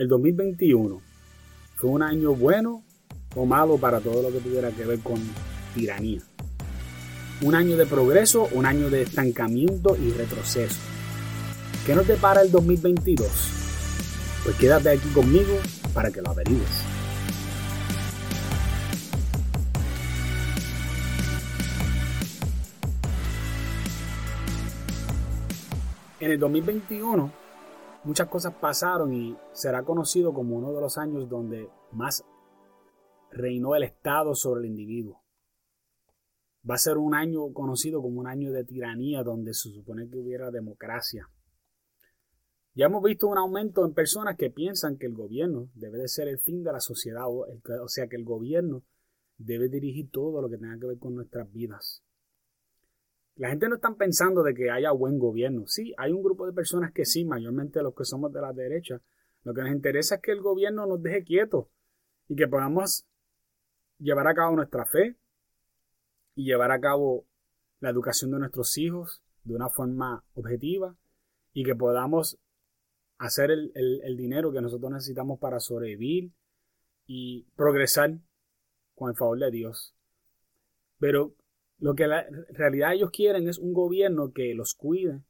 el 2021 fue un año bueno o malo para todo lo que tuviera que ver con tiranía. Un año de progreso, un año de estancamiento y retroceso. ¿Qué nos depara el 2022? Pues quédate aquí conmigo para que lo averigues. En el 2021 muchas cosas pasaron y será conocido como uno de los años donde más reinó el Estado sobre el individuo. Va a ser un año conocido como un año de tiranía donde se supone que hubiera democracia. Ya hemos visto un aumento en personas que piensan que el gobierno debe de ser el fin de la sociedad, o sea que el gobierno debe dirigir todo lo que tenga que ver con nuestras vidas. La gente no está pensando de que haya buen gobierno. Sí, hay un grupo de personas que sí, mayormente los que somos de la derecha. Lo que nos interesa es que el gobierno nos deje quietos y que podamos llevar a cabo nuestra fe y llevar a cabo la educación de nuestros hijos de una forma objetiva y que podamos hacer el, el dinero que nosotros necesitamos para sobrevivir y progresar con el favor de Dios. Pero lo que en realidad ellos quieren es un gobierno que los cuide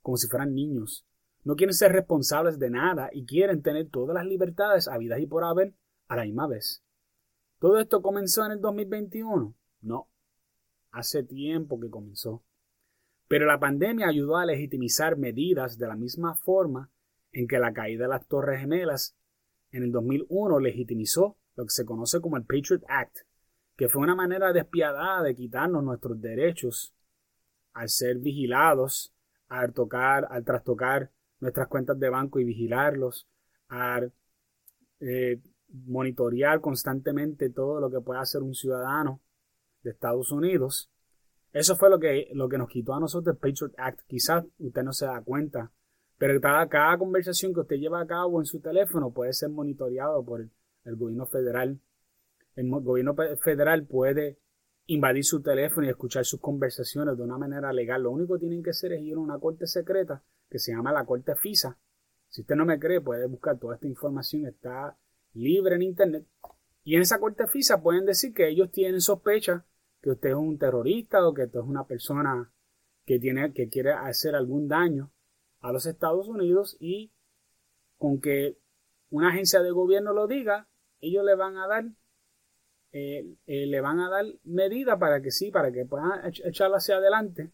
como si fueran niños. No quieren ser responsables de nada y quieren tener todas las libertades habidas y por haber a la misma vez. ¿Todo esto comenzó en el 2021? No. Hace tiempo que comenzó. Pero la pandemia ayudó a legitimizar medidas de la misma forma en que la caída de las Torres Gemelas en el 2001 legitimizó lo que se conoce como el Patriot Act, que fue una manera despiadada de quitarnos nuestros derechos al ser vigilados, al tocar, al trastocar nuestras cuentas de banco y vigilarlos, al eh, monitorear constantemente todo lo que pueda hacer un ciudadano de Estados Unidos. Eso fue lo que, lo que nos quitó a nosotros el Patriot Act. Quizás usted no se da cuenta, pero cada, cada conversación que usted lleva a cabo en su teléfono puede ser monitoreado por el gobierno federal el gobierno federal puede invadir su teléfono y escuchar sus conversaciones de una manera legal. Lo único que tienen que hacer es ir a una corte secreta que se llama la corte FISA. Si usted no me cree, puede buscar toda esta información, está libre en internet. Y en esa corte FISA pueden decir que ellos tienen sospecha que usted es un terrorista o que usted es una persona que, tiene, que quiere hacer algún daño a los Estados Unidos y con que una agencia de gobierno lo diga, ellos le van a dar eh, le van a dar medida para que sí, para que puedan echarla hacia adelante.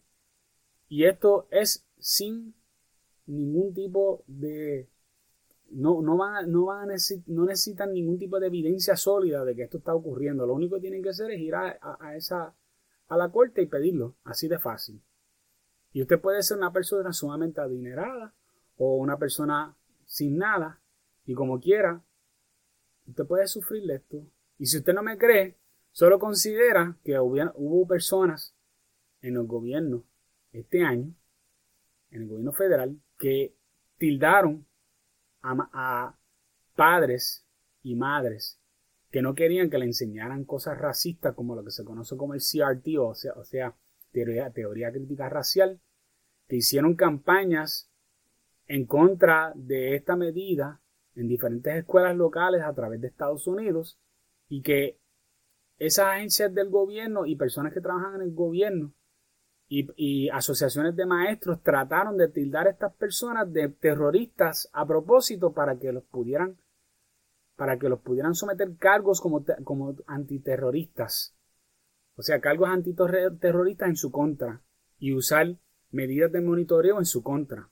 Y esto es sin ningún tipo de... No, no, van, no, van a no necesitan ningún tipo de evidencia sólida de que esto está ocurriendo. Lo único que tienen que hacer es ir a, a, esa, a la corte y pedirlo. Así de fácil. Y usted puede ser una persona sumamente adinerada o una persona sin nada. Y como quiera, usted puede sufrir esto. Y si usted no me cree, solo considera que hubo personas en el gobierno este año, en el gobierno federal, que tildaron a, padres y madres que no querían que le enseñaran cosas racistas como lo que se conoce como el CRT, o sea, o sea teoría, teoría crítica racial, que hicieron campañas en contra de esta medida en diferentes escuelas locales a través de Estados Unidos y que esas agencias del gobierno y personas que trabajan en el gobierno y, asociaciones de maestros trataron de tildar a estas personas de terroristas a propósito para que los pudieran para que los pudieran someter cargos como, como antiterroristas. O sea cargos antiterroristas en su contra y usar medidas de monitoreo en su contra.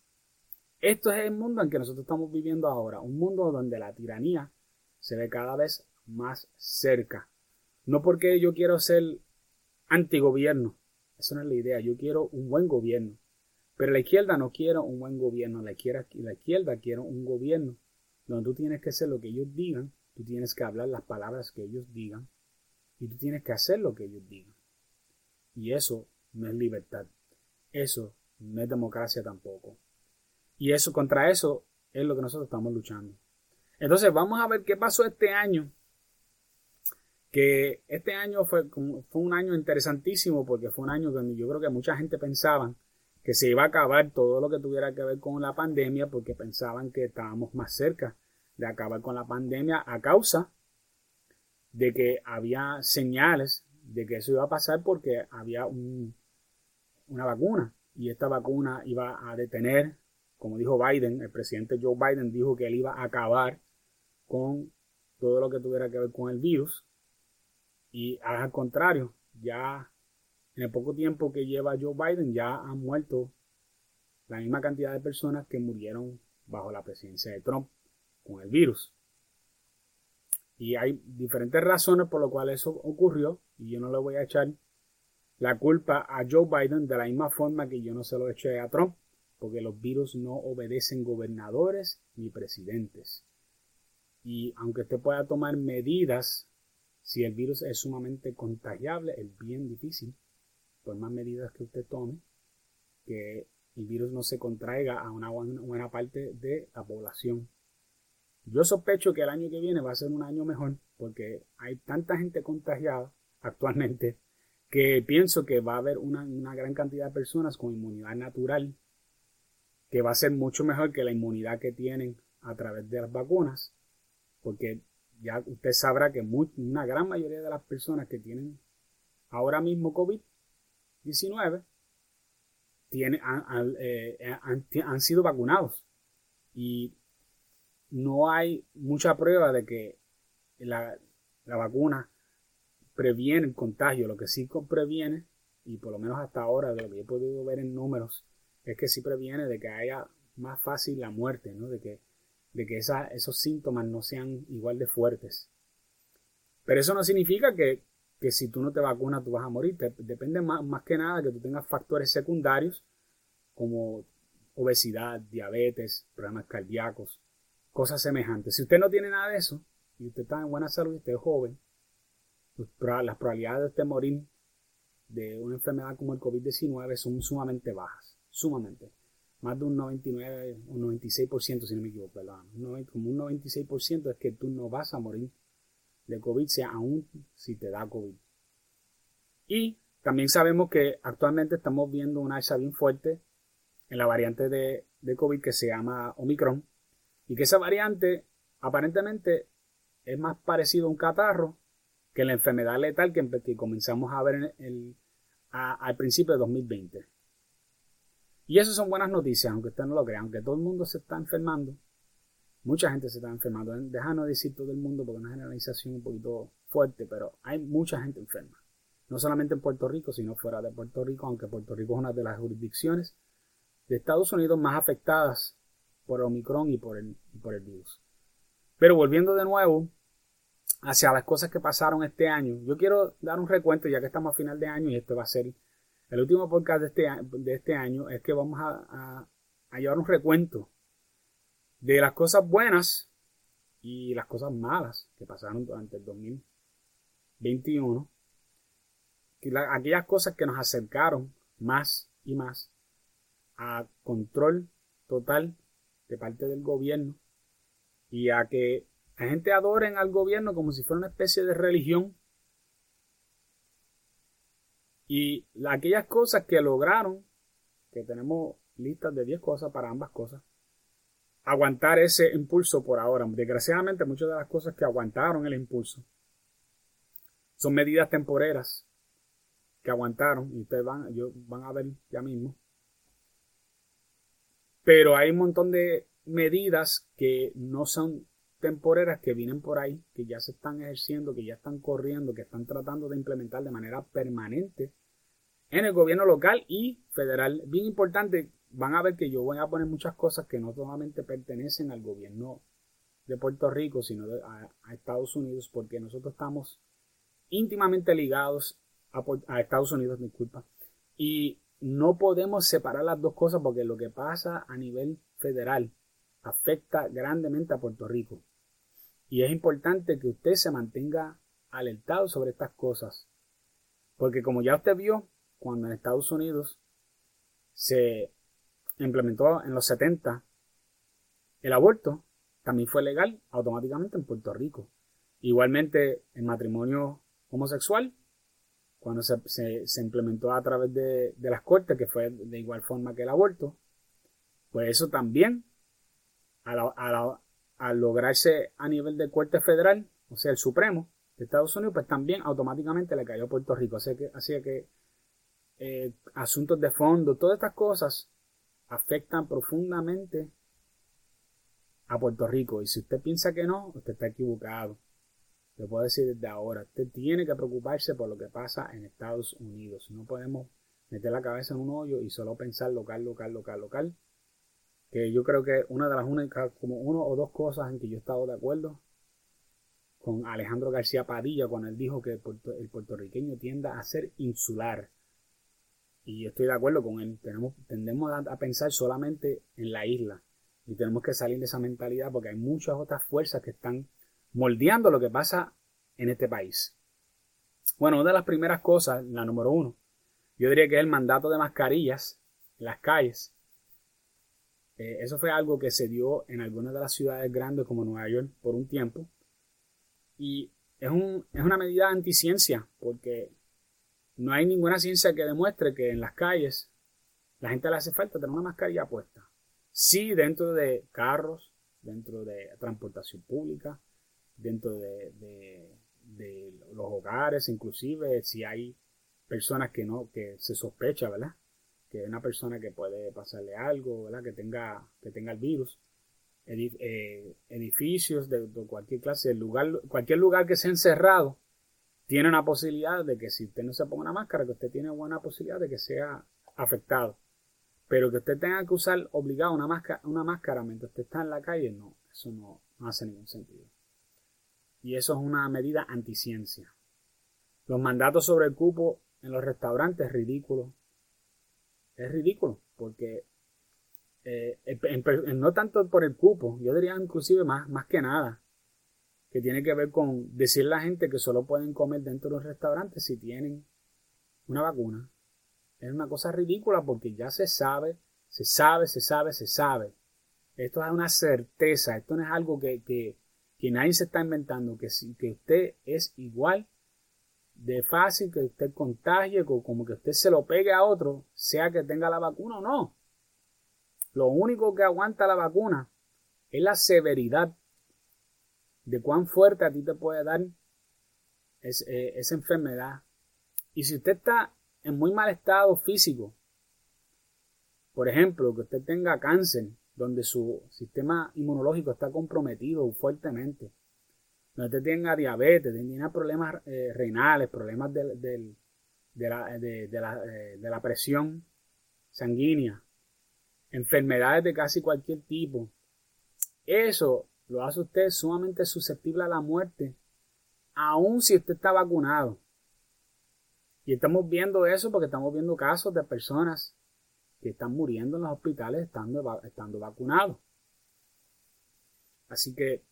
Esto es el mundo en que nosotros estamos viviendo ahora un mundo donde la tiranía se ve cada vez más cerca. No porque yo quiero ser antigobierno, eso no es la idea, yo quiero un buen gobierno. Pero la izquierda no quiere un buen gobierno, la izquierda, la izquierda quiere un gobierno donde tú tienes que hacer lo que ellos digan, tú tienes que hablar las palabras que ellos digan y tú tienes que hacer lo que ellos digan. Y eso no es libertad, eso no es democracia tampoco. Y eso contra eso es lo que nosotros estamos luchando. Entonces vamos a ver qué pasó este año que este año fue, fue un año interesantísimo porque fue un año donde yo creo que mucha gente pensaba que se iba a acabar todo lo que tuviera que ver con la pandemia porque pensaban que estábamos más cerca de acabar con la pandemia a causa de que había señales de que eso iba a pasar porque había una vacuna y esta vacuna iba a detener, como dijo Biden, el presidente Joe Biden dijo que él iba a acabar con todo lo que tuviera que ver con el virus y al contrario, ya en el poco tiempo que lleva Joe Biden ya han muerto la misma cantidad de personas que murieron bajo la presidencia de Trump con el virus. Y hay diferentes razones por las cuales eso ocurrió y yo no le voy a echar la culpa a Joe Biden de la misma forma que yo no se lo eché a Trump, porque los virus no obedecen gobernadores ni presidentes. Y aunque usted pueda tomar medidas, si el virus es sumamente contagiable, es bien difícil, por más medidas que usted tome, que el virus no se contraiga a una buena parte de la población. Yo sospecho que el año que viene va a ser un año mejor porque hay tanta gente contagiada actualmente que pienso que va a haber una, gran cantidad de personas con inmunidad natural que va a ser mucho mejor que la inmunidad que tienen a través de las vacunas porque ya usted sabrá que una gran mayoría de las personas que tienen ahora mismo COVID-19 eh, han, han, sido vacunados y no hay mucha prueba de que la, vacuna previene el contagio. Lo que sí previene, y por lo menos hasta ahora de lo que he podido ver en números, es que sí previene de que haya más fácil la muerte, ¿no? de que, de que esos síntomas no sean igual de fuertes. Pero eso no significa que, si tú no te vacunas tú vas a morir. depende más, más que nada que tú tengas factores secundarios como obesidad, diabetes, problemas cardíacos, cosas semejantes. Si usted no tiene nada de eso, y usted está en buena salud y usted es joven, pues, las probabilidades de usted morir de una enfermedad como el COVID-19 son sumamente bajas, sumamente. Más de un 99 o 96%, si no me equivoco, ¿verdad? Como un 96% es que tú no vas a morir de COVID, sea aún si te da COVID. Y también sabemos que actualmente estamos viendo una alza bien fuerte en la variante de, COVID que se llama Omicron, y que esa variante aparentemente es más parecido a un catarro que la enfermedad letal que, comenzamos a ver al principio de 2020. Y eso son buenas noticias, aunque usted no lo crea, aunque todo el mundo se está enfermando, mucha gente se está enfermando. Déjanos decir todo el mundo porque es una generalización un poquito fuerte, pero hay mucha gente enferma. No solamente en Puerto Rico, sino fuera de Puerto Rico, aunque Puerto Rico es una de las jurisdicciones de Estados Unidos más afectadas por Omicron y por el, por el virus. Pero volviendo de nuevo hacia las cosas que pasaron este año, yo quiero dar un recuento ya que estamos a final de año y este va a ser el último podcast de este, de este año, es que vamos a, a llevar un recuento de las cosas buenas y las cosas malas que pasaron durante el 2021. Aquellas cosas que nos acercaron más y más a control total de parte del gobierno y a que la gente adoren al gobierno como si fuera una especie de religión. Y aquellas cosas que lograron, que tenemos listas de 10 cosas para ambas cosas, aguantar ese impulso por ahora. Desgraciadamente muchas de las cosas que aguantaron el impulso son medidas temporeras que aguantaron y ustedes van, van a ver ya mismo pero hay un montón de medidas que no son temporeras que vienen por ahí, que ya se están ejerciendo, que ya están corriendo, que están tratando de implementar de manera permanente en el gobierno local y federal. Bien importante, van a ver que yo voy a poner muchas cosas que no solamente pertenecen al gobierno de Puerto Rico, sino a, Estados Unidos, porque nosotros estamos íntimamente ligados a, a Estados Unidos, disculpa. Y no podemos separar las dos cosas porque lo que pasa a nivel federal afecta grandemente a Puerto Rico. Y es importante que usted se mantenga alertado sobre estas cosas. Porque como ya usted vio, cuando en Estados Unidos se implementó en los 70 el aborto, también fue legal automáticamente en Puerto Rico. Igualmente el matrimonio homosexual cuando se, se, implementó a través de, las cortes, que fue de igual forma que el aborto, pues eso también, a al lograrse a nivel de Corte Federal, o sea, el Supremo de Estados Unidos, pues también automáticamente le cayó a Puerto Rico. Así que, así que eh, asuntos de fondo, todas estas cosas afectan profundamente a Puerto Rico. Y si usted piensa que no, usted está equivocado. Le puedo decir desde ahora, usted tiene que preocuparse por lo que pasa en Estados Unidos. No podemos meter la cabeza en un hoyo y solo pensar local, local, local, local. Que yo creo que una de las únicas, como uno o dos cosas en que yo he estado de acuerdo con Alejandro García Padilla cuando él dijo que el, puertorriqueño tiende a ser insular. Y estoy de acuerdo con él. Tenemos, tendemos a pensar solamente en la isla y tenemos que salir de esa mentalidad porque hay muchas otras fuerzas que están moldeando lo que pasa en este país. Bueno, una de las primeras cosas, la número uno, yo diría que es el mandato de mascarillas en las calles. Eh, eso fue algo que se dio en algunas de las ciudades grandes como Nueva York por un tiempo. Y es, un, es una medida anticiencia porque no hay ninguna ciencia que demuestre que en las calles la gente le hace falta tener una mascarilla puesta. Sí, dentro de carros, dentro de transportación pública, dentro de, los hogares, inclusive si hay personas que no, que se sospecha, ¿verdad? Que una persona que puede pasarle algo, ¿verdad? Que tenga, que tenga el virus. Eh, edificios de, cualquier clase, lugar, cualquier lugar que sea encerrado, tiene una posibilidad de que si usted no se ponga una máscara, que usted tiene buena posibilidad de que sea afectado. Pero que usted tenga que usar obligado una máscara, una máscara mientras usted está en la calle, no, eso no, hace ningún sentido. Y eso es una medida anticiencia. Los mandatos sobre el cupo en los restaurantes es ridículo. Es ridículo, porque eh, no tanto por el cupo, yo diría inclusive más, más que nada, que tiene que ver con decir a la gente que solo pueden comer dentro de los restaurantes si tienen una vacuna es una cosa ridícula porque ya se sabe, se sabe, se sabe, se sabe. Esto es una certeza, esto no es algo que, que, nadie se está inventando, que, que usted es igual de fácil que usted contagie, como que usted se lo pegue a otro, sea que tenga la vacuna o no. Lo único que aguanta la vacuna es la severidad de cuán fuerte a ti te puede dar eh, esa enfermedad. Y si usted está en muy mal estado físico. Por ejemplo, que usted tenga cáncer, donde su sistema inmunológico está comprometido fuertemente. Donde usted tenga diabetes, tenga problemas eh, renales, problemas de, la, de, la, eh, de la presión sanguínea, enfermedades de casi cualquier tipo. Eso lo hace usted sumamente susceptible a la muerte, aun si usted está vacunado. Y estamos viendo eso porque estamos viendo casos de personas que están muriendo en los hospitales estando, estando vacunados. Así que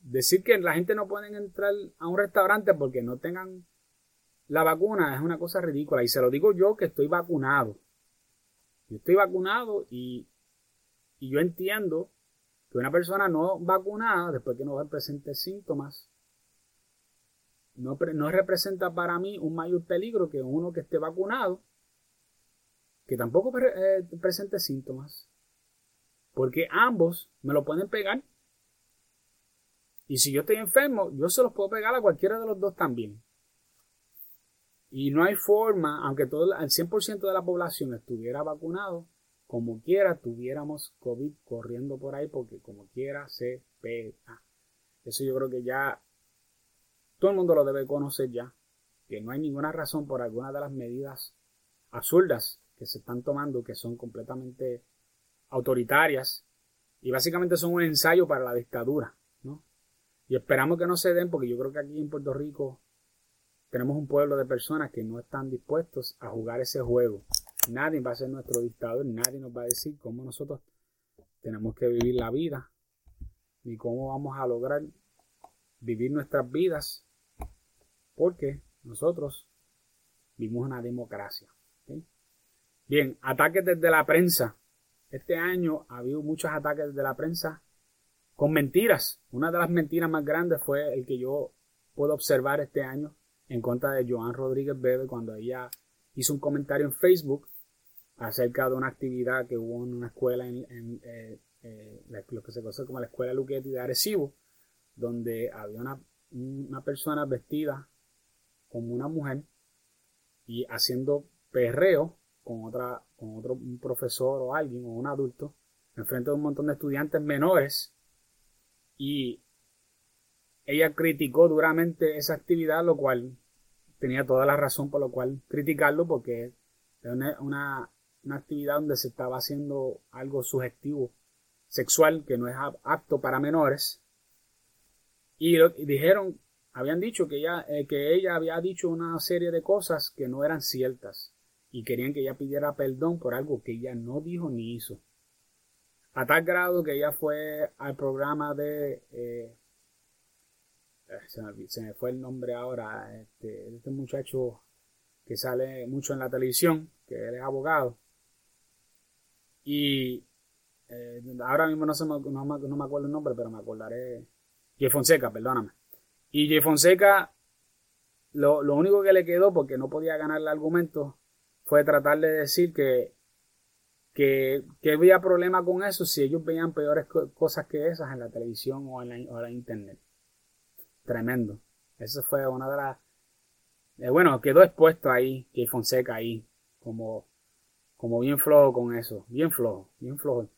decir que la gente no puede entrar a un restaurante porque no tengan la vacuna es una cosa ridícula. Y se lo digo yo que estoy vacunado. Yo estoy vacunado y, y yo entiendo que una persona no vacunada, después que no presente síntomas, no, representa para mí un mayor peligro que uno que esté vacunado, que tampoco eh, presente síntomas. Porque ambos me lo pueden pegar. Y si yo estoy enfermo, yo se los puedo pegar a cualquiera de los dos también. Y no hay forma, aunque todo el 100% de la población estuviera vacunado, como quiera tuviéramos COVID corriendo por ahí, porque como quiera se pega. Eso yo creo que ya todo el mundo lo debe conocer ya, que no hay ninguna razón por alguna de las medidas absurdas que se están tomando, que son completamente autoritarias y básicamente son un ensayo para la dictadura, ¿no? Y esperamos que no se den porque yo creo que aquí en Puerto Rico tenemos un pueblo de personas que no están dispuestos a jugar ese juego. Nadie va a ser nuestro dictador, nadie nos va a decir cómo nosotros tenemos que vivir la vida, ni cómo vamos a lograr vivir nuestras vidas porque nosotros vivimos una democracia. Bien, ataques desde la prensa. Este año ha habido muchos ataques desde la prensa con mentiras. Una de las mentiras más grandes fue el que yo puedo observar este año en contra de Joan Rodríguez Bebe cuando ella hizo un comentario en Facebook acerca de una actividad que hubo en una escuela en, eh, lo que se conoce como la Escuela Luquetti de Arecibo, donde había una, una persona vestida como una mujer y haciendo perreo con otra con otro un profesor o alguien o un adulto enfrente de un montón de estudiantes menores y ella criticó duramente esa actividad, lo cual tenía toda la razón por lo cual criticarlo, porque es una, actividad donde se estaba haciendo algo subjetivo sexual que no es apto para menores. Y, dijeron, habían dicho que ella, eh, que ella había dicho una serie de cosas que no eran ciertas y querían que ella pidiera perdón por algo que ella no dijo ni hizo. A tal grado que ella fue al programa de... Eh, se, me, fue el nombre ahora, este, este, muchacho que sale mucho en la televisión, que él es abogado. Y eh, ahora mismo no, se me, no, me acuerdo el nombre, pero me acordaré. Jeff Fonseca, perdóname. Y Jeff Fonseca, lo, lo único que le quedó, porque no podía ganar el argumento, fue tratar de decir que que, había problema con eso si ellos veían peores cosas que esas en la televisión o en la, internet. Tremendo. Eso fue una de las... Eh, bueno, quedó expuesto ahí, que Fonseca ahí, como, como bien flojo con eso, bien flojo, bien flojo.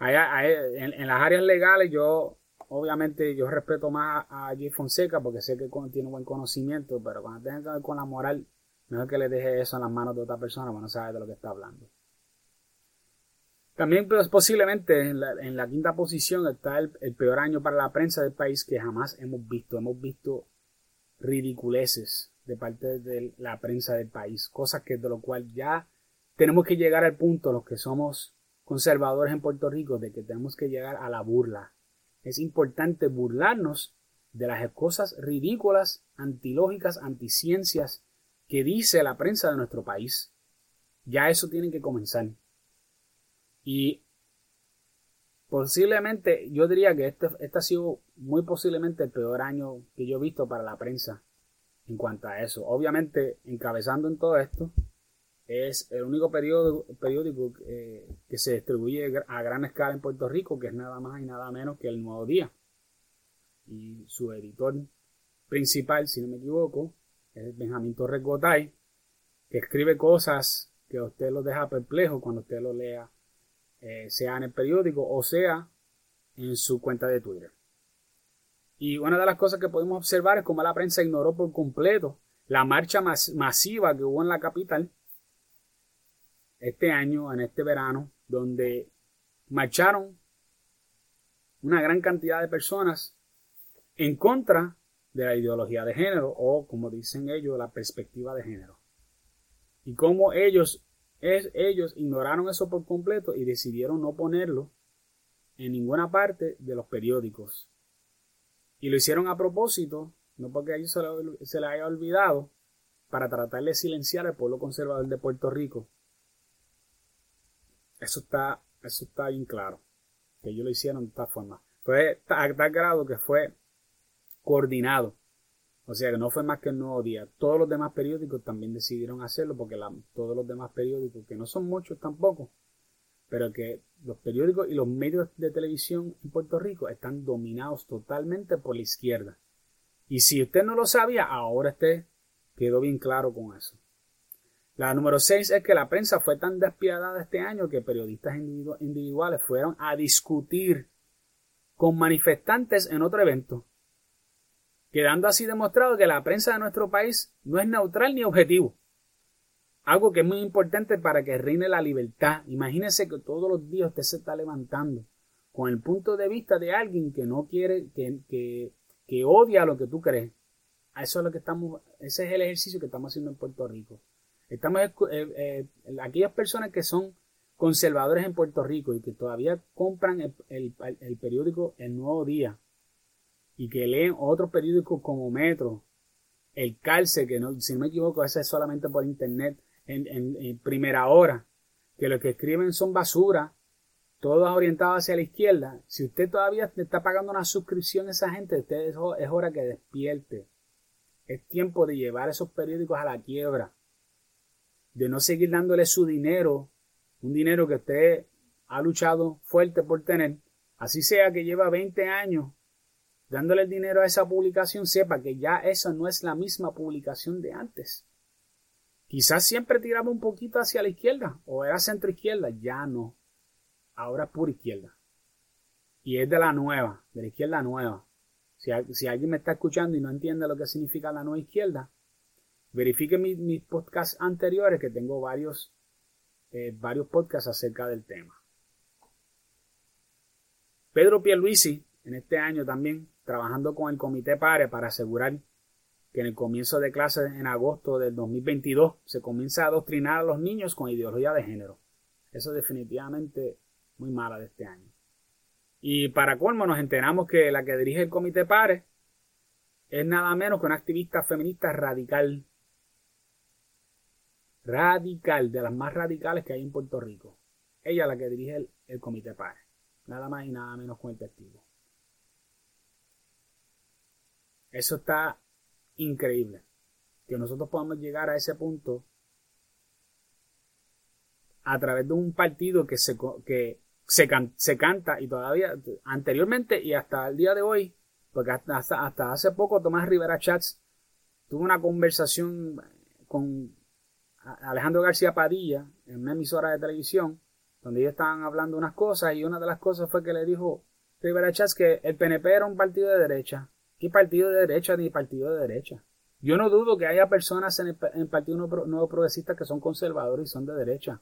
en, las áreas legales yo, obviamente, yo respeto más a Jay Fonseca porque sé que tiene buen conocimiento, pero cuando tenga que ver con la moral, mejor que le deje eso en las manos de otra persona, bueno, sabe de lo que está hablando. También pues, posiblemente en la, quinta posición está el, peor año para la prensa del país que jamás hemos visto. Hemos visto ridiculeces de parte de la prensa del país, cosas que de lo cual ya tenemos que llegar al punto, los que somos conservadores en Puerto Rico, de que tenemos que llegar a la burla. Es importante burlarnos de las cosas ridículas, antilógicas, anticiencias que dice la prensa de nuestro país. Ya eso tiene que comenzar. Y posiblemente, yo diría que este, este, ha sido muy posiblemente el peor año que yo he visto para la prensa en cuanto a eso. Obviamente, encabezando en todo esto, es el único periódico, eh, que se distribuye a gran escala en Puerto Rico, que es nada más y nada menos que el Nuevo Día. Y su editor principal, si no me equivoco, es Benjamín Torres Gotay, que escribe cosas que a usted lo deja perplejo cuando usted lo lea eh, sea en el periódico o sea en su cuenta de Twitter. Y una de las cosas que podemos observar es cómo la prensa ignoró por completo la marcha masiva que hubo en la capital este año, en este verano, donde marcharon una gran cantidad de personas en contra de la ideología de género o, como dicen ellos, la perspectiva de género. Y cómo ellos es, ellos ignoraron eso por completo y decidieron no ponerlo en ninguna parte de los periódicos. Y lo hicieron a propósito, no porque a ellos se, les haya olvidado, para tratar de silenciar al pueblo conservador de Puerto Rico. Eso está, eso está bien claro, que ellos lo hicieron de esta forma. Fue a tal grado que fue coordinado o sea que no fue más que el nuevo día. Todos los demás periódicos también decidieron hacerlo porque todos los demás periódicos, que no son muchos tampoco, pero que los periódicos y los medios de televisión en Puerto Rico están dominados totalmente por la izquierda. Y si usted no lo sabía, ahora usted quedó bien claro con eso. La número 6 es que la prensa fue tan despiadada este año que periodistas individuales fueron a discutir con manifestantes en otro evento quedando así demostrado que la prensa de nuestro país no es neutral ni objetivo. Algo que es muy importante para que reine la libertad. Imagínese que todos los días usted se está levantando con el punto de vista de alguien que no quiere, que, que, odia lo que tú crees. Eso es lo que estamos, ese es el ejercicio que estamos haciendo en Puerto Rico. Estamos, eh, eh, aquellas personas que son conservadores en Puerto Rico y que todavía compran el, el periódico El Nuevo Día, y que leen otros periódicos como Metro, El Calce, que no, si no me equivoco, ese es solamente por internet, en, primera hora, que lo que escriben son basura, todos orientados hacia la izquierda. Si usted todavía está pagando una suscripción a esa gente, usted es, es hora que despierte. Es tiempo de llevar esos periódicos a la quiebra. De no seguir dándole su dinero, un dinero que usted ha luchado fuerte por tener, Así sea que lleva 20 años dándole el dinero a esa publicación, sepa que ya esa no es la misma publicación de antes. Quizás siempre tiraba un poquito hacia la izquierda o era centro izquierda, ya no. Ahora es pura izquierda. Y es de la nueva, de la izquierda nueva. Si, alguien me está escuchando y no entiende lo que significa la nueva izquierda, verifique mis, podcasts anteriores que tengo varios, eh, varios podcasts acerca del tema. Pedro Pierluisi, en este año también, trabajando con el Comité PARE para asegurar que en el comienzo de clases en agosto del 2022 se comienza a adoctrinar a los niños con ideología de género. Eso es definitivamente muy mala de este año. Y para colmo nos enteramos que la que dirige el Comité PARE es nada menos que una activista feminista radical. Radical, de las más radicales que hay en Puerto Rico. Ella es la que dirige el, el Comité PARE. Nada más y nada menos con el testigo. Eso está increíble. Que nosotros podamos llegar a ese punto a través de un partido que se, que se, canta y todavía anteriormente y hasta el día de hoy, porque hasta, hasta hace poco Tomás Rivera Chats tuvo una conversación con Alejandro García Padilla en una emisora de televisión donde ellos estaban hablando unas cosas y una de las cosas fue que le dijo Rivera Chats que el PNP era un partido de derecha ¿Qué partido de derecha ni partido de derecha? Yo no dudo que haya personas en el, Partido Nuevo Progresista que son conservadores y son de derecha.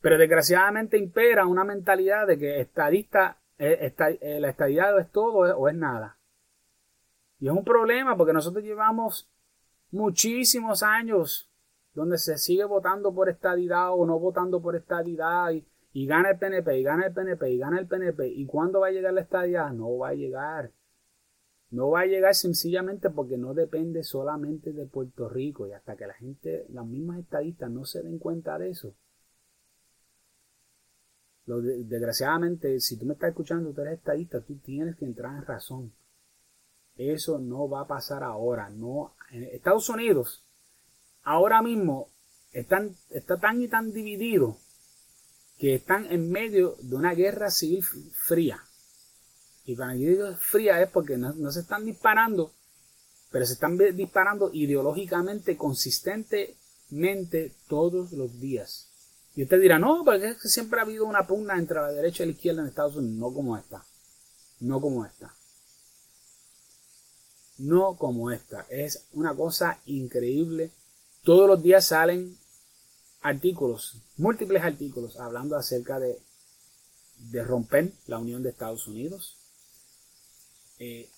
Pero desgraciadamente impera una mentalidad de que estadista, eh, eh, la estadidad es todo o es nada. Y es un problema porque nosotros llevamos muchísimos años donde se sigue votando por estadidad o no votando por estadidad y, y gana el PNP y gana el PNP y gana el PNP. ¿Y cuándo va a llegar la estadidad? No va a llegar. No va a llegar sencillamente porque no depende solamente de Puerto Rico y hasta que la gente, las mismas estadistas no se den cuenta de eso. desgraciadamente, si tú me estás escuchando, tú eres estadista, tú tienes que entrar en razón. Eso no va a pasar ahora. No, en Estados Unidos, ahora mismo, están, está tan y tan dividido que están en medio de una guerra civil fría. Y cuando yo digo fría es porque no, se están disparando, pero se están disparando ideológicamente, consistentemente todos los días. Y usted dirá, no, porque es que siempre ha habido una pugna entre la derecha y la izquierda en Estados Unidos. No como esta. No como esta. No como esta. Es una cosa increíble. Todos los días salen artículos, múltiples artículos, hablando acerca de, de romper la unión de Estados Unidos, eh,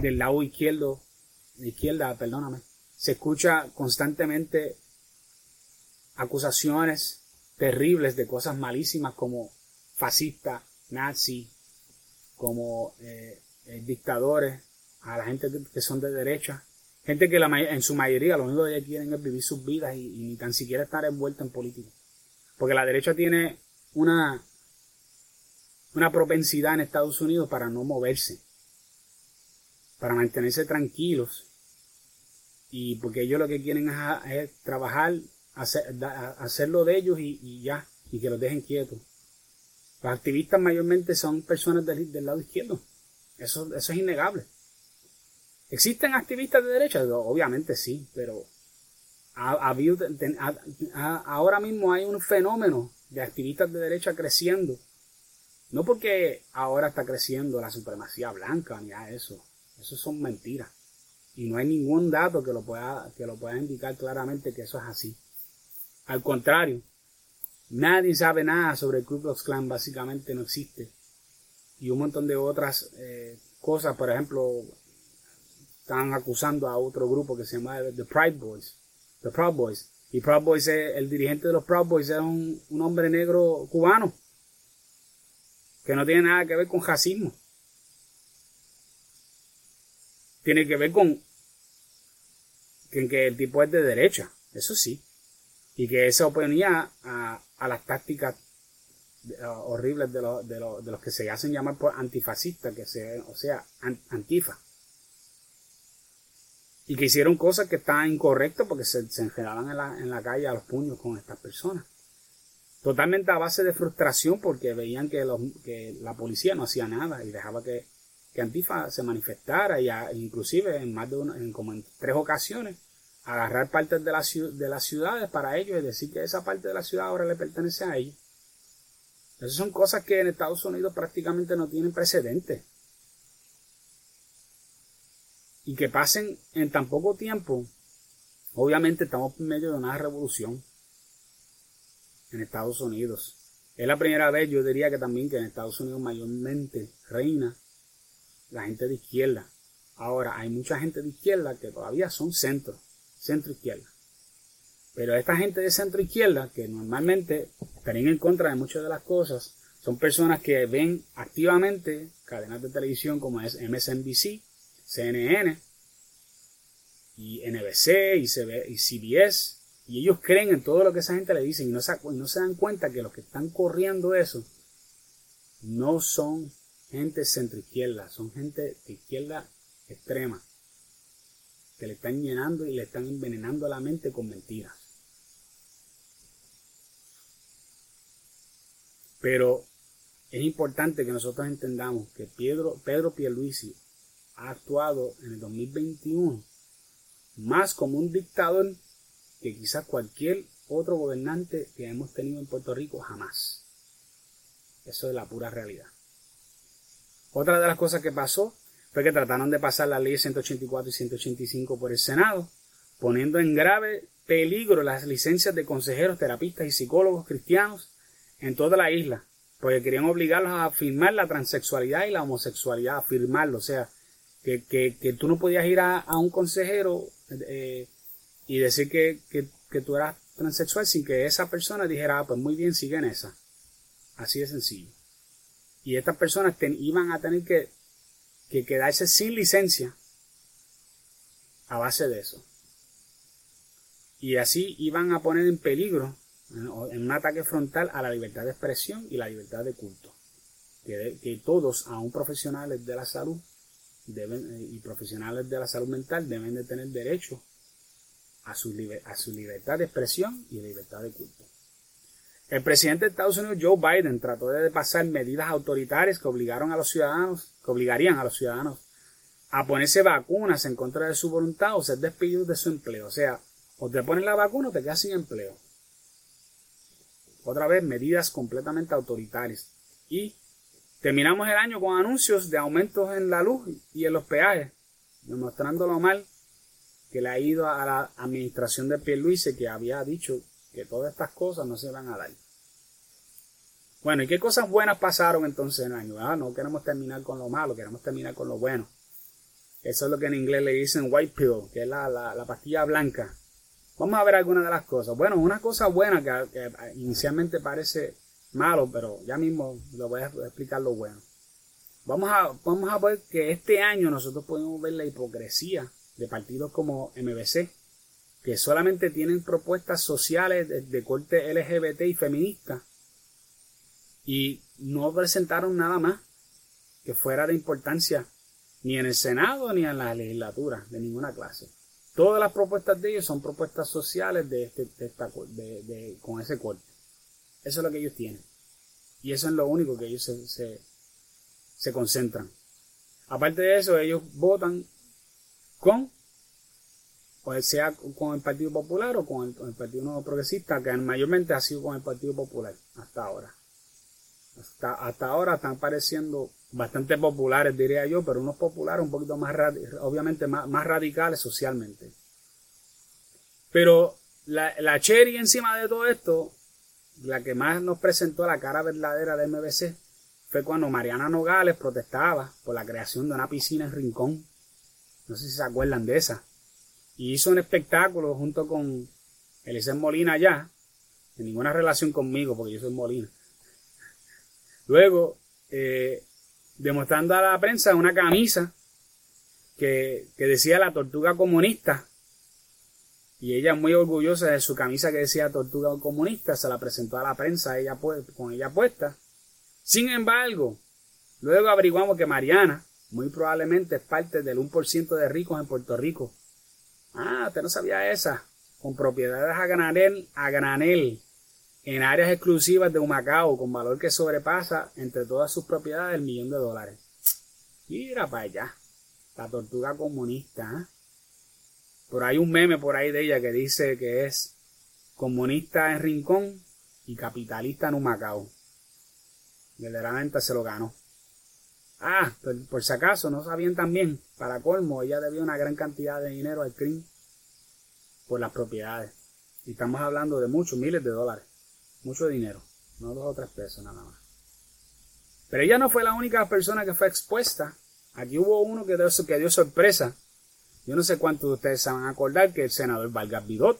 del lado izquierdo, izquierda, perdóname, se escucha constantemente acusaciones terribles de cosas malísimas como fascista, nazi, como eh, eh, dictadores, a la gente que son de derecha, gente que en su mayoría lo único que quieren es vivir sus vidas y, y ni tan siquiera estar envuelta en política. Porque la derecha tiene una, una propensidad en Estados Unidos para no moverse para mantenerse tranquilos y porque ellos lo que quieren es, trabajar, hacer, hacerlo de ellos y, ya, y que los dejen quietos. Los activistas mayormente son personas del, lado izquierdo. Eso, eso es innegable. ¿Existen activistas de derecha? Obviamente sí, pero ahora mismo hay un fenómeno de activistas de derecha creciendo. No porque ahora está creciendo la supremacía blanca ni a eso. Eso son mentiras. Y no hay ningún dato que lo pueda, que lo pueda indicar claramente que eso es así. Al contrario, nadie sabe nada sobre el Ku Klux Klan, básicamente no existe. Y un montón de otras eh, cosas, por ejemplo, están acusando a otro grupo que se llama The Pride Boys. The Proud Boys. Y Proud Boys, el dirigente de los Proud Boys es un, un hombre negro cubano que no tiene nada que ver con racismo tiene que ver con que, el tipo es de derecha, eso sí, y que se oponía a, las tácticas horribles de, de, los que se hacen llamar por antifascistas, que se, o sea, antifa. Y que hicieron cosas que estaban incorrectas porque se, se en la, en la calle a los puños con estas personas. totalmente a base de frustración porque veían que, que la policía no hacía nada y dejaba que, que Antifa se manifestara y inclusive en más de una, en como en tres ocasiones agarrar partes de, de las ciudades para ellos y decir que esa parte de la ciudad ahora le pertenece a ellos. Esas son cosas que en Estados Unidos prácticamente no tienen precedente. Y que pasen en tan poco tiempo, obviamente estamos en medio de una revolución en Estados Unidos. Es la primera vez, yo diría que también que en Estados Unidos mayormente reina la gente de izquierda. Ahora, hay mucha gente de izquierda que todavía son centro, centro izquierda. Pero esta gente de centro izquierda, que normalmente estarían en contra de muchas de las cosas, son personas que ven activamente cadenas de televisión como es MSNBC, CNN y NBC y CBS y ellos creen en todo lo que esa gente le dice y no, se, no se dan cuenta que los que están corriendo eso no son gente centroizquierda, son gente de izquierda extrema, que le están llenando y le están envenenando la mente con mentiras. Pero es importante que nosotros entendamos que Pedro, Pedro Pierluisi ha actuado en el 2021 más como un dictador que quizás cualquier otro gobernante que hemos tenido en Puerto Rico jamás. Eso es la pura realidad. Otra de las cosas que pasó fue que trataron de pasar las leyes 184 y 185 por el Senado, poniendo en grave peligro las licencias de consejeros, terapistas y psicólogos cristianos en toda la isla, porque querían obligarlos a firmar la transexualidad y la homosexualidad, a firmarlo, o sea, que, que, tú no podías ir a, un consejero eh, y decir que, tú eras transexual sin que esa persona dijera, ah, pues muy bien, sigue en esa. Así de sencillo. Y estas personas iban a tener que, que quedarse sin licencia a base de eso. Y así iban a poner en peligro, en un ataque frontal a la libertad de expresión y la libertad de culto. Que, todos, aún profesionales de la salud y profesionales de la salud mental, deben de tener derecho a su libertad de expresión y libertad de culto. El presidente de Estados Unidos, Joe Biden, trató de pasar medidas autoritarias que obligaron a los ciudadanos, que obligarían a los ciudadanos a ponerse vacunas en contra de su voluntad o ser despedidos de su empleo. O sea, o te ponen la vacuna o te quedas sin empleo. Otra vez, medidas completamente autoritarias. Y terminamos el año con anuncios de aumentos en la luz y en los peajes, demostrando lo mal que le ha ido a la administración de Pierluisi que había dicho que todas estas cosas no se van a dar. Bueno, ¿y qué cosas buenas pasaron entonces en el año? Ah, no queremos terminar con lo malo, queremos terminar con lo bueno. Eso es lo que en inglés le dicen white pill, que es la, la, pastilla blanca. Vamos a ver algunas de las cosas. Bueno, una cosa buena que, inicialmente parece malo, pero ya mismo lo voy a explicar lo bueno. Vamos a, vamos a ver que este año nosotros podemos ver la hipocresía de partidos como MBC, que solamente tienen propuestas sociales de, corte LGBT y feminista, y no presentaron nada más que fuera de importancia ni en el Senado ni en la legislatura de ninguna clase. Todas las propuestas de ellos son propuestas sociales de este, de con ese corte. Eso es lo que ellos tienen. Y eso es lo único que ellos se, se concentran. Aparte de eso, ellos votan con, o sea con el Partido Popular o con el, Partido Nuevo Progresista, que mayormente ha sido con el Partido Popular hasta ahora. Hasta, hasta ahora están pareciendo bastante populares, diría yo, pero unos populares un poquito más, obviamente más, más radicales socialmente. Pero la, la cherry encima de todo esto, la que más nos presentó la cara verdadera de MBC, fue cuando Mariana Nogales protestaba por la creación de una piscina en Rincón. No sé si se acuerdan de esa. Y hizo un espectáculo junto con Eliseo Molina allá. En ninguna relación conmigo, porque yo soy Molina. Luego, eh, demostrando a la prensa una camisa que, que decía la tortuga comunista. Y ella muy orgullosa de su camisa que decía tortuga comunista, se la presentó a la prensa ella, con ella puesta. Sin embargo, luego averiguamos que Mariana muy probablemente es parte del 1% de ricos en Puerto Rico. Ah, usted no sabía esa. Con propiedades a granel, a granel en áreas exclusivas de Humacao con valor que sobrepasa entre todas sus propiedades el millón de dólares. Mira para allá, la tortuga comunista. ¿eh? Por ahí un meme por ahí de ella que dice que es comunista en Rincón y capitalista en Humacao. Verdaderamente se lo ganó. Ah, por, si acaso, no sabían también, para colmo, ella debía una gran cantidad de dinero al CRIM por las propiedades. Y estamos hablando de muchos miles de dólares. Mucho dinero. No dos o tres pesos nada más. Pero ella no fue la única persona que fue expuesta. Aquí hubo uno que dio, sorpresa. Yo no sé cuántos de ustedes se van a acordar que el senador Vargas Bidot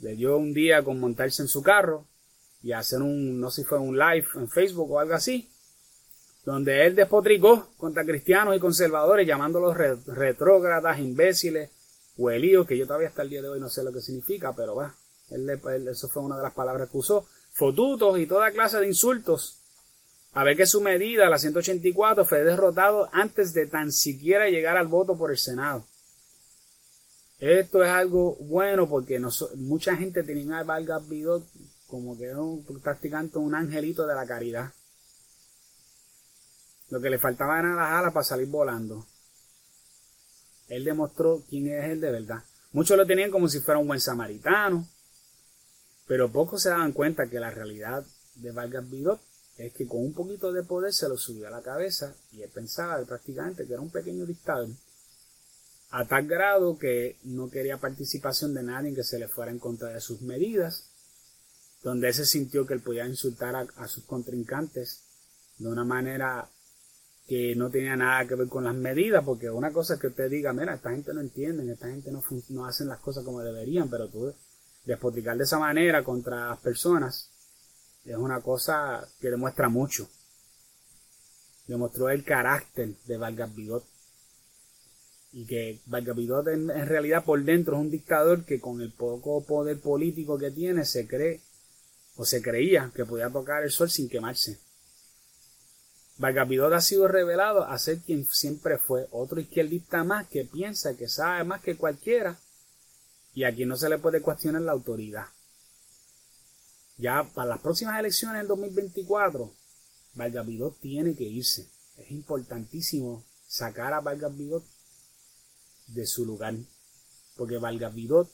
le dio un día con montarse en su carro y hacer un, no sé si fue un live en Facebook o algo así, donde él despotricó contra cristianos y conservadores, llamándolos retrógradas, imbéciles, huelíos, que yo todavía hasta el día de hoy no sé lo que significa, pero va, él, eso fue una de las palabras que usó, fotutos y toda clase de insultos. A ver que su medida, la 184, fue derrotado antes de tan siquiera llegar al voto por el Senado. Esto es algo bueno porque mucha gente tenía a Vargas como que un, practicante, un angelito de la caridad. Lo que le faltaba eran las alas para salir volando. Él demostró quién es él de verdad. Muchos lo tenían como si fuera un buen samaritano, pero pocos se daban cuenta que la realidad de Vargas Bidot es que con un poquito de poder se lo subió a la cabeza y él pensaba prácticamente que era un pequeño dictador a tal grado que no quería participación de nadie que se le fuera en contra de sus medidas, donde él se sintió que él podía insultar a, sus contrincantes de una manera que no tenía nada que ver con las medidas, porque una cosa es que usted diga, mira, esta gente no entiende, esta gente no, no hacen las cosas como deberían, pero tú despotricar de esa manera contra las personas es una cosa que demuestra mucho. Demostró el carácter de Vargas Bigot y que Vargas en, en, realidad por dentro es un dictador que con el poco poder político que tiene se cree o se creía que podía tocar el sol sin quemarse. Vargas ha sido revelado a ser quien siempre fue, otro izquierdista más que piensa que sabe más que cualquiera y a quien no se le puede cuestionar la autoridad. Ya para las próximas elecciones en 2024, Vargas tiene que irse. Es importantísimo sacar a Vargas de su lugar. Porque Valga Vidot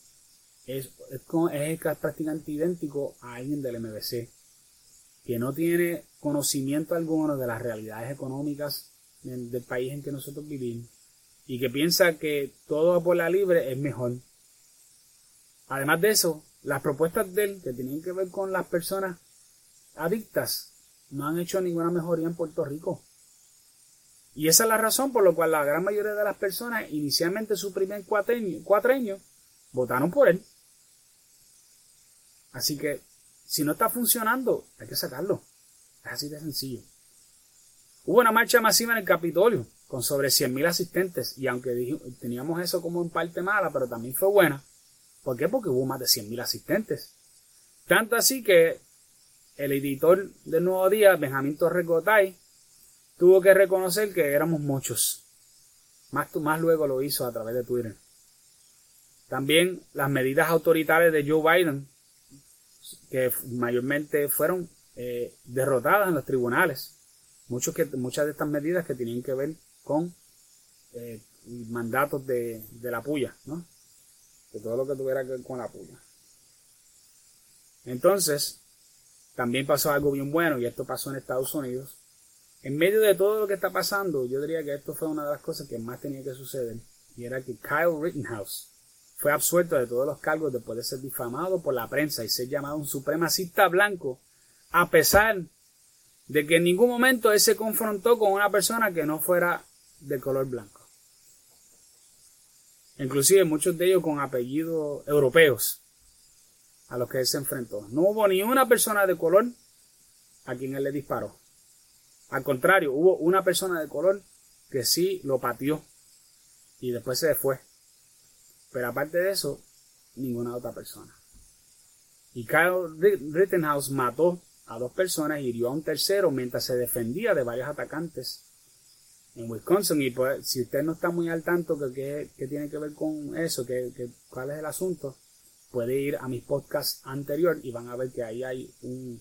es, es, es prácticamente idéntico a alguien del MBC, que no tiene conocimiento alguno de las realidades económicas del, país en que nosotros vivimos y que piensa que todo por la libre es mejor. Además de eso, las propuestas de él que tienen que ver con las personas adictas no han hecho ninguna mejoría en Puerto Rico. Y esa es la razón por la cual la gran mayoría de las personas, inicialmente su primer cuatreño, votaron por él. Así que, si no está funcionando, hay que sacarlo. Así de sencillo. Hubo una marcha masiva en el Capitolio, con sobre 100.000 asistentes, y aunque teníamos eso como en parte mala, pero también fue buena. ¿Por qué? Porque hubo más de 100.000 asistentes. Tanto así que el editor del Nuevo Día, Benjamín Torres Gotay, tuvo que reconocer que éramos muchos. Más, más luego lo hizo a través de Twitter. También las medidas autoritarias de Joe Biden, que mayormente fueron eh, derrotadas en los tribunales. Muchos que, muchas de estas medidas que tenían que ver con eh, mandatos de, de, la puya, ¿no? De todo lo que tuviera que ver con la puya. Entonces, también pasó algo bien bueno, y esto pasó en Estados Unidos, en medio de todo lo que está pasando, yo diría que esto fue una de las cosas que más tenía que suceder, y era que Kyle Rittenhouse fue absuelto de todos los cargos después de ser difamado por la prensa y ser llamado un supremacista blanco, a pesar de que en ningún momento él se confrontó con una persona que no fuera de color blanco. Inclusive muchos de ellos con apellidos europeos a los que él se enfrentó. No hubo ni una persona de color a quien él le disparó. Al contrario, hubo una persona de color que sí lo pateó y después se fue. Pero aparte de eso, ninguna otra persona. Y Kyle Rittenhouse mató a dos personas y hirió a un tercero mientras se defendía de varios atacantes en Wisconsin. Y pues, si usted no está muy al tanto que, que, tiene que ver con eso, que, cuál es el asunto, puede ir a mis podcasts anterior y van a ver que ahí hay un,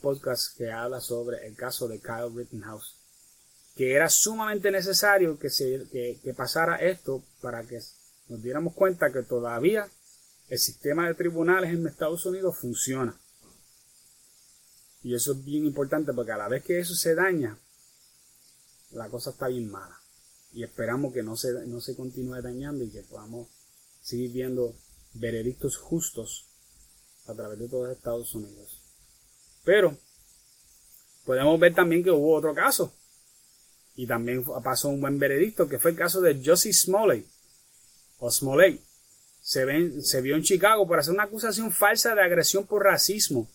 podcast que habla sobre el caso de Kyle Rittenhouse. Que era sumamente necesario que, se, que pasara esto para que nos diéramos cuenta que todavía el sistema de tribunales en Estados Unidos funciona. Y eso es bien importante porque a la vez que eso se daña, la cosa está bien mala. Y esperamos que no se, no se continúe dañando y que podamos seguir viendo veredictos justos a través de todos Estados Unidos. Pero podemos ver también que hubo otro caso. Y también pasó un buen veredicto, que fue el caso de Josie Smalley. O Smollett. Se, ven, se vio en Chicago por hacer una acusación falsa de agresión por racismo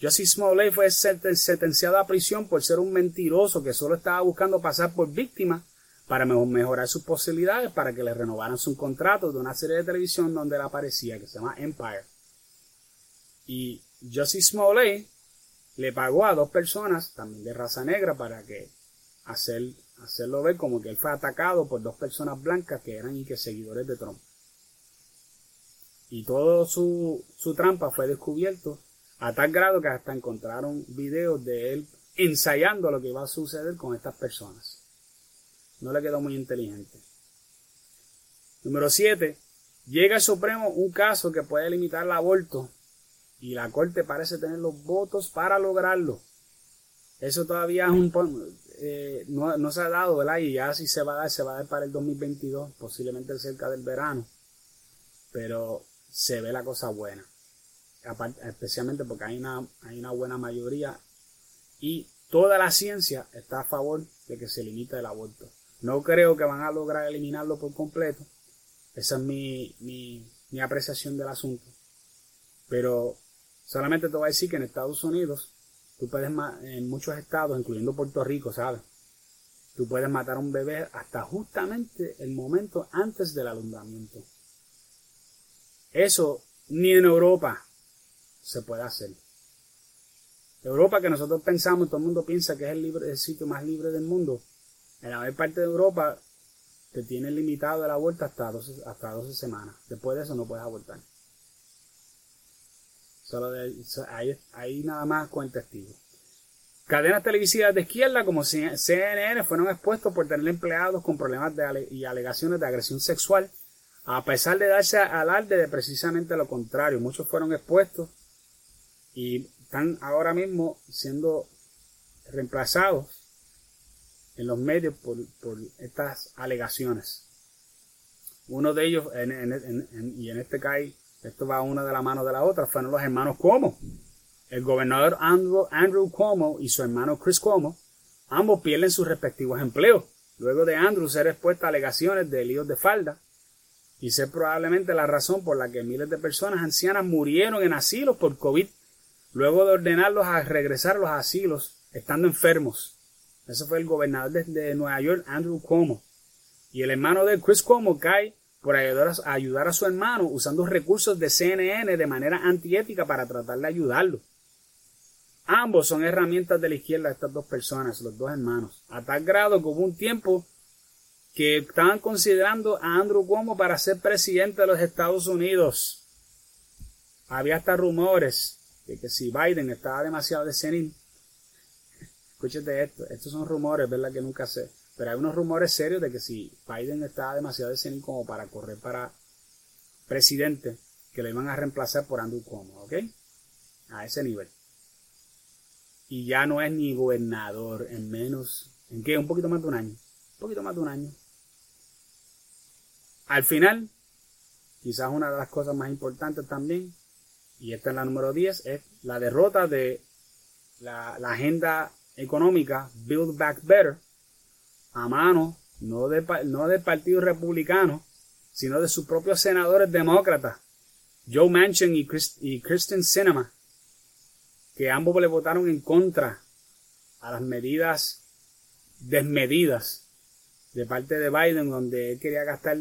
Josie Smollett fue sentenciado a prisión por ser un mentiroso que solo estaba buscando pasar por víctima para mejorar sus posibilidades para que le renovaran su contrato de una serie de televisión donde él aparecía que se llama Empire. Y Josie Smollett le pagó a dos personas, también de raza negra, para que hacer, hacerlo ver como que él fue atacado por dos personas blancas que eran y que seguidores de Trump. Y todo su, su trampa fue descubierto a tal grado que hasta encontraron videos de él ensayando lo que iba a suceder con estas personas. No le quedó muy inteligente. Número 7. Llega al Supremo un caso que puede limitar el aborto y la Corte parece tener los votos para lograrlo. Eso todavía es un... Eh, no, no, se ha dado, ¿verdad? Y ya si se va a dar, se va a dar para el 2022, posiblemente cerca del verano. Pero se ve la cosa buena especialmente porque hay una, hay una buena mayoría y toda la ciencia está a favor de que se limite el aborto. No creo que van a lograr eliminarlo por completo. Esa es mi, mi, mi apreciación del asunto. Pero solamente te voy a decir que en Estados Unidos, tú puedes, en muchos estados, incluyendo Puerto Rico, ¿sabes? Tú puedes matar a un bebé hasta justamente el momento antes del alumbramiento. Eso ni en Europa, se puede hacer. Europa, que nosotros pensamos, todo el mundo piensa que es el, libre, sitio más libre del mundo, en la mayor parte de Europa te tienen limitado la vuelta hasta 12, hasta 12 semanas. Después de eso no puedes abortar. Solo de, ahí, ahí nada más con el testigo. Cadenas televisivas de izquierda como CNN fueron expuestos por tener empleados con problemas de y alegaciones de agresión sexual, a pesar de darse alarde de precisamente lo contrario. Muchos fueron expuestos y están ahora mismo siendo reemplazados en los medios por, estas alegaciones. Uno de ellos, y en este caso, esto va una de la mano de la otra, fueron los hermanos Cuomo. El gobernador Andrew, Andrew Cuomo y su hermano Chris Cuomo, ambos pierden sus respectivos empleos, luego de Andrew ser expuesto a alegaciones de líos de falda, y ser probablemente la razón por la que miles de personas ancianas murieron en asilos por COVID luego de ordenarlos a regresar a los asilos estando enfermos. Ese fue el gobernador de, Nueva York, Andrew Cuomo. Y el hermano de Chris Cuomo cae por ayudar a, ayudar a su hermano usando recursos de CNN de manera antiética para tratar de ayudarlo. Ambos son herramientas de la izquierda estas dos personas, los dos hermanos. A tal grado que hubo un tiempo que estaban considerando a Andrew Cuomo para ser presidente de los Estados Unidos. Había hasta rumores que, si Biden estaba demasiado de senil, escúchate esto, estos son rumores, ¿verdad? Que nunca sé, pero hay unos rumores serios de que si Biden estaba demasiado de senil como para correr para presidente, que lo iban a reemplazar por Andrew Cuomo, ¿ok? A ese nivel. Y ya no es ni gobernador en menos, ¿en qué? Un poquito más de un año. Un poquito más de un año. Al final, quizás una de las cosas más importantes también y esta es la número 10, es la derrota de la, agenda económica Build Back Better a mano no, de, no del Partido Republicano, sino de sus propios senadores demócratas, Joe Manchin y, y Kristen Sinema, que ambos le votaron en contra a las medidas desmedidas de parte de Biden, donde él quería gastar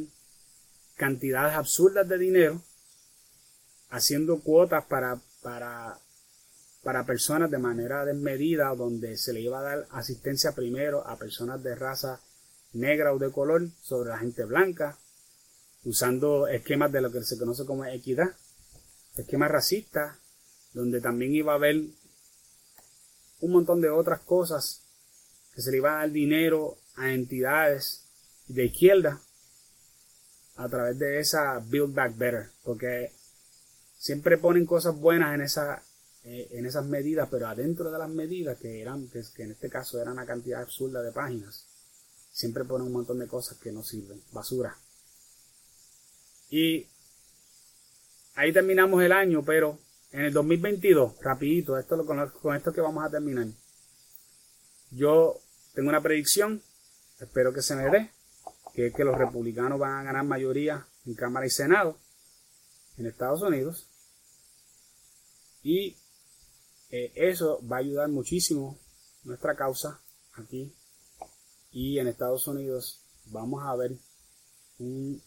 cantidades absurdas de dinero haciendo cuotas para, para, para personas de manera desmedida, donde se le iba a dar asistencia primero a personas de raza negra o de color sobre la gente blanca, usando esquemas de lo que se conoce como equidad. esquema racista, donde también iba a haber un montón de otras cosas que se le iba a dar dinero a entidades de izquierda a través de esa Build Back Better, porque siempre ponen cosas buenas en, esa, eh, en esas medidas, pero adentro de las medidas, que, eran, que, en este caso eran una cantidad absurda de páginas, siempre ponen un montón de cosas que no sirven, basura. Y ahí terminamos el año, pero en el 2022, rapidito, esto con, con esto que vamos a terminar. Yo tengo una predicción, espero que se me dé, que es que los republicanos van a ganar mayoría en Cámara y Senado en Estados Unidos. Y eh, eso va a ayudar muchísimo nuestra causa aquí. Y en Estados Unidos vamos a ver un,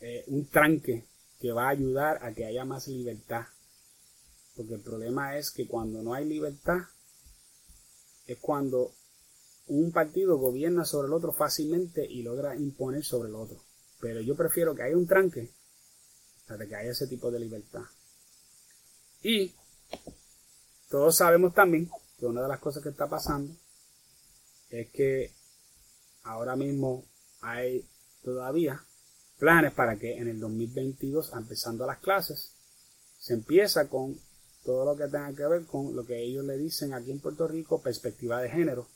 eh, un tranque que va a ayudar a que haya más libertad. Porque el problema es que cuando no hay libertad es cuando un partido gobierna sobre el otro fácilmente y logra imponer sobre el otro. Pero yo prefiero que haya un tranque hasta que haya ese tipo de libertad. Y todos sabemos también que una de las cosas que está pasando es que ahora mismo hay todavía planes para que en el 2022, empezando las clases, se empieza con todo lo que tenga que ver con lo que ellos le dicen aquí en Puerto Rico, perspectiva de género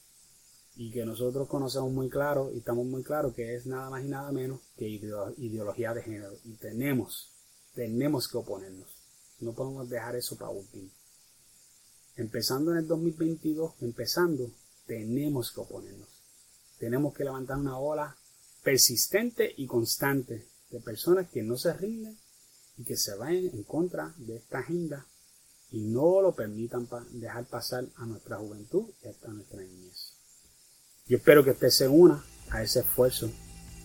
y que nosotros conocemos muy claro y estamos muy claros que es nada más y nada menos que ideología de género. Y tenemos, tenemos que oponernos. No podemos dejar eso para último. Empezando en el 2022, empezando, tenemos que oponernos. Tenemos que levantar una ola persistente y constante de personas que no se rinden y que se vayan en contra de esta agenda y no lo permitan dejar pasar a nuestra juventud y a nuestra niñez. Yo espero que usted se una a ese esfuerzo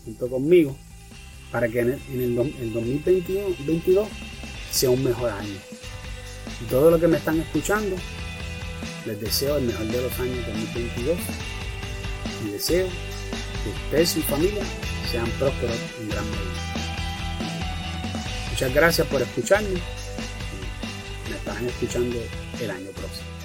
junto conmigo para que en el, 2022 sea un mejor año. Y todo lo que me están escuchando, les deseo el mejor de los años 2022 y deseo que usted y su familia sean prósperos en gran medida. Muchas gracias por escucharme. Me estarán escuchando el año próximo.